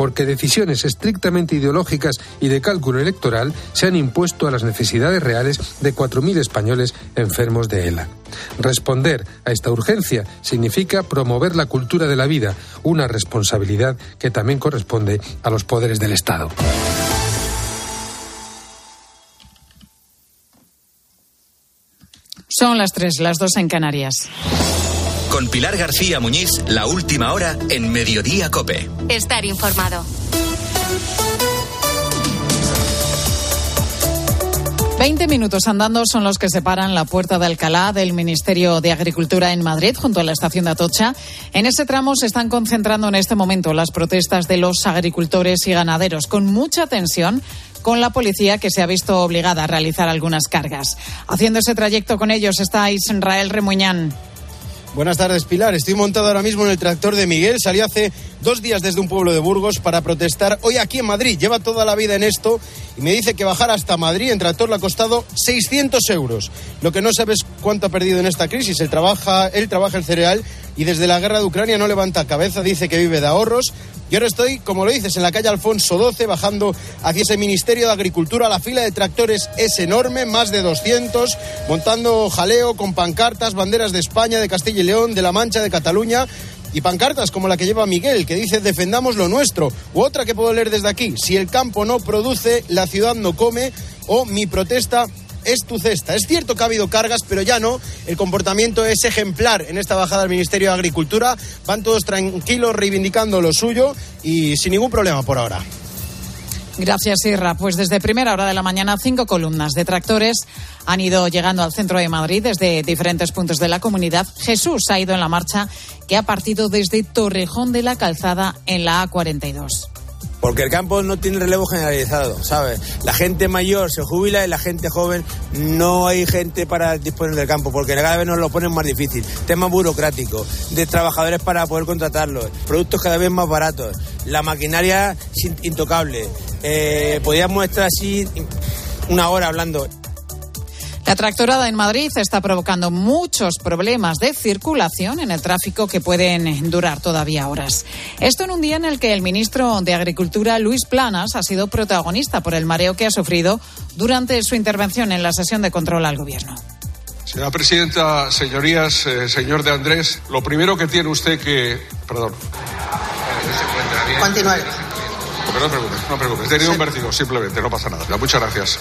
porque decisiones estrictamente ideológicas y de cálculo electoral se han impuesto a las necesidades reales de 4.000 españoles enfermos de ELA. Responder a esta urgencia significa promover la cultura de la vida, una responsabilidad que también corresponde a los poderes del Estado. Son las tres, las dos en Canarias. Con Pilar García Muñiz, la última hora en Mediodía Cope. Estar informado. 20 minutos andando son los que separan la puerta de Alcalá del Ministerio de Agricultura en Madrid, junto a la estación de Atocha. En ese tramo se están concentrando en este momento las protestas de los agricultores y ganaderos, con mucha tensión con la policía que se ha visto obligada a realizar algunas cargas. Haciendo ese trayecto con ellos está Israel Remuñán. Buenas tardes, Pilar. Estoy montado ahora mismo en el tractor de Miguel. Salí hace dos días desde un pueblo de Burgos para protestar hoy aquí en Madrid. Lleva toda la vida en esto y me dice que bajar hasta Madrid en tractor le ha costado 600 euros. Lo que no sabes cuánto ha perdido en esta crisis. Él trabaja, él trabaja el cereal y desde la guerra de Ucrania no levanta cabeza. Dice que vive de ahorros y ahora estoy, como lo dices, en la calle Alfonso 12, bajando hacia ese Ministerio de Agricultura. La fila de tractores es enorme, más de 200, montando jaleo con pancartas, banderas de España, de Castilla y León, de La Mancha, de Cataluña y pancartas como la que lleva Miguel, que dice defendamos lo nuestro, u otra que puedo leer desde aquí, si el campo no produce, la ciudad no come, o mi protesta es tu cesta. Es cierto que ha habido cargas, pero ya no. El comportamiento es ejemplar en esta bajada del Ministerio de Agricultura. Van todos tranquilos reivindicando lo suyo y sin ningún problema por ahora. Gracias, Irra. Pues desde primera hora de la mañana, cinco columnas de tractores han ido llegando al centro de Madrid desde diferentes puntos de la comunidad. Jesús ha ido en la marcha que ha partido desde Torrejón de la Calzada en la A42. Porque el campo no tiene relevo generalizado, ¿sabes? La gente mayor se jubila y la gente joven no hay gente para disponer del campo, porque cada vez nos lo ponen más difícil. Tema burocrático, de trabajadores para poder contratarlos, productos cada vez más baratos, la maquinaria intocable. Eh, podríamos estar así una hora hablando. La tractorada en Madrid está provocando muchos problemas de circulación en el tráfico que pueden durar todavía horas. Esto en un día en el que el ministro de Agricultura, Luis Planas, ha sido protagonista por el mareo que ha sufrido durante su intervención en la sesión de control al Gobierno. Señora presidenta, señorías, eh, señor de Andrés, lo primero que tiene usted que. Perdón. Continúe. No te preocupes, no preocupes. He tenido un vértigo, simplemente, no pasa nada. Muchas gracias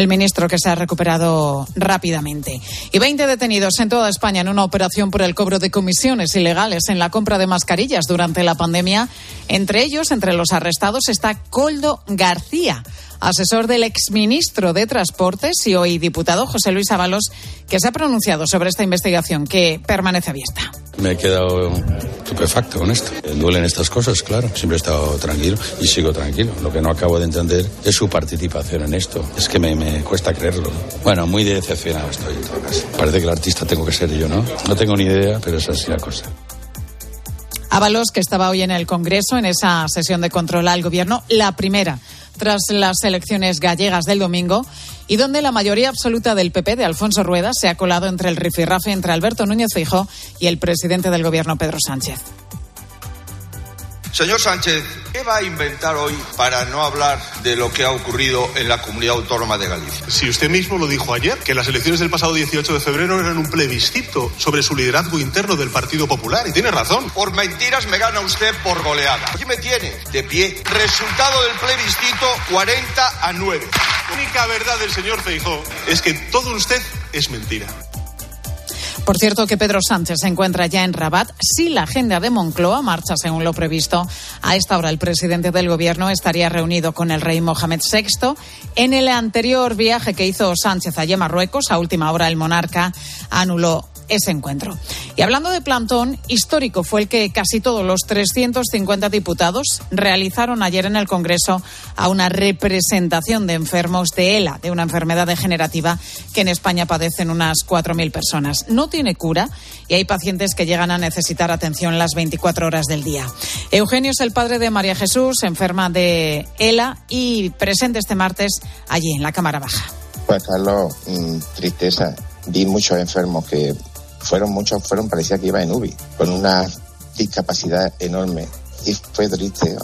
el ministro que se ha recuperado rápidamente. Y 20 detenidos en toda España en una operación por el cobro de comisiones ilegales en la compra de mascarillas durante la pandemia. Entre ellos, entre los arrestados, está Coldo García asesor del exministro de Transportes y hoy diputado José Luis Ábalos, que se ha pronunciado sobre esta investigación que permanece abierta. Me he quedado estupefacto con esto. Duelen estas cosas, claro. Siempre he estado tranquilo y sigo tranquilo. Lo que no acabo de entender es su participación en esto. Es que me, me cuesta creerlo. Bueno, muy decepcionado estoy en todo caso. Parece que el artista tengo que ser yo, ¿no? No tengo ni idea, pero es así la cosa. Ábalos, que estaba hoy en el Congreso, en esa sesión de control al Gobierno, la primera tras las elecciones gallegas del domingo y donde la mayoría absoluta del PP de Alfonso Rueda se ha colado entre el rifirrafe entre Alberto Núñez Feijóo y el presidente del Gobierno Pedro Sánchez. Señor Sánchez, ¿qué va a inventar hoy para no hablar de lo que ha ocurrido en la comunidad autónoma de Galicia? Si usted mismo lo dijo ayer, que las elecciones del pasado 18 de febrero eran un plebiscito sobre su liderazgo interno del Partido Popular, y tiene razón. Por mentiras me gana usted por goleada. Aquí me tiene, de pie. Resultado del plebiscito 40 a 9. La única verdad del señor Feijó es que todo usted es mentira. Por cierto, que Pedro Sánchez se encuentra ya en Rabat. Si la agenda de Moncloa marcha según lo previsto, a esta hora el presidente del gobierno estaría reunido con el rey Mohamed VI. En el anterior viaje que hizo Sánchez allí a Marruecos, a última hora el monarca anuló ese encuentro. Y hablando de plantón, histórico fue el que casi todos los 350 diputados realizaron ayer en el Congreso a una representación de enfermos de ELA, de una enfermedad degenerativa que en España padecen unas 4.000 personas. No tiene cura y hay pacientes que llegan a necesitar atención las 24 horas del día. Eugenio es el padre de María Jesús, enferma de ELA y presente este martes allí en la Cámara Baja. Pues Carlos, mm, tristeza. Vi muchos enfermos que fueron muchos, fueron, parecía que iba en UBI, con una discapacidad enorme. Y fue triste,